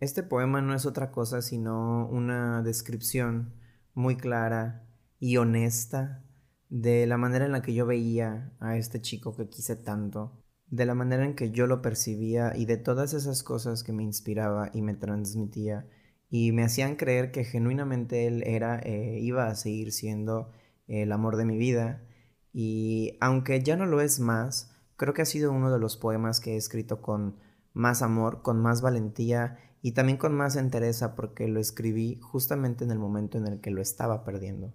Este poema no es otra cosa sino una descripción muy clara y honesta de la manera en la que yo veía a este chico que quise tanto, de la manera en que yo lo percibía y de todas esas cosas que me inspiraba y me transmitía y me hacían creer que genuinamente él era, eh, iba a seguir siendo el amor de mi vida. Y aunque ya no lo es más, creo que ha sido uno de los poemas que he escrito con más amor, con más valentía y también con más entereza porque lo escribí justamente en el momento en el que lo estaba perdiendo.